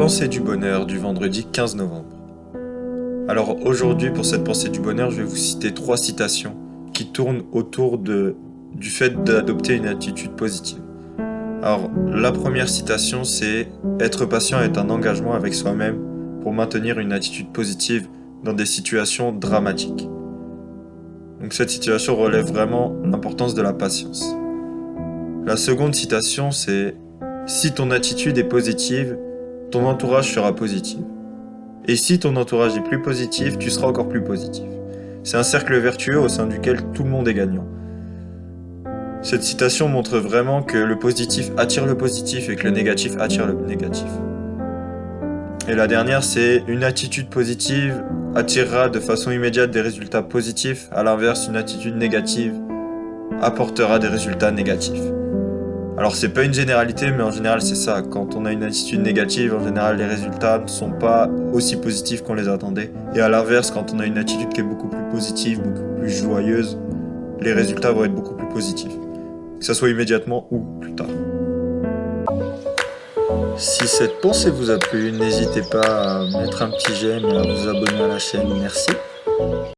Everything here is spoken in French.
Pensée du bonheur du vendredi 15 novembre. Alors aujourd'hui pour cette pensée du bonheur, je vais vous citer trois citations qui tournent autour de, du fait d'adopter une attitude positive. Alors la première citation c'est Être patient est un engagement avec soi-même pour maintenir une attitude positive dans des situations dramatiques. Donc cette situation relève vraiment l'importance de la patience. La seconde citation c'est Si ton attitude est positive, ton entourage sera positif. Et si ton entourage est plus positif, tu seras encore plus positif. C'est un cercle vertueux au sein duquel tout le monde est gagnant. Cette citation montre vraiment que le positif attire le positif et que le négatif attire le négatif. Et la dernière, c'est une attitude positive attirera de façon immédiate des résultats positifs, à l'inverse, une attitude négative apportera des résultats négatifs. Alors c'est pas une généralité, mais en général c'est ça. Quand on a une attitude négative, en général les résultats ne sont pas aussi positifs qu'on les attendait. Et à l'inverse, quand on a une attitude qui est beaucoup plus positive, beaucoup plus joyeuse, les résultats vont être beaucoup plus positifs. Que ça soit immédiatement ou plus tard. Si cette pensée vous a plu, n'hésitez pas à mettre un petit j'aime à vous abonner à la chaîne. Merci.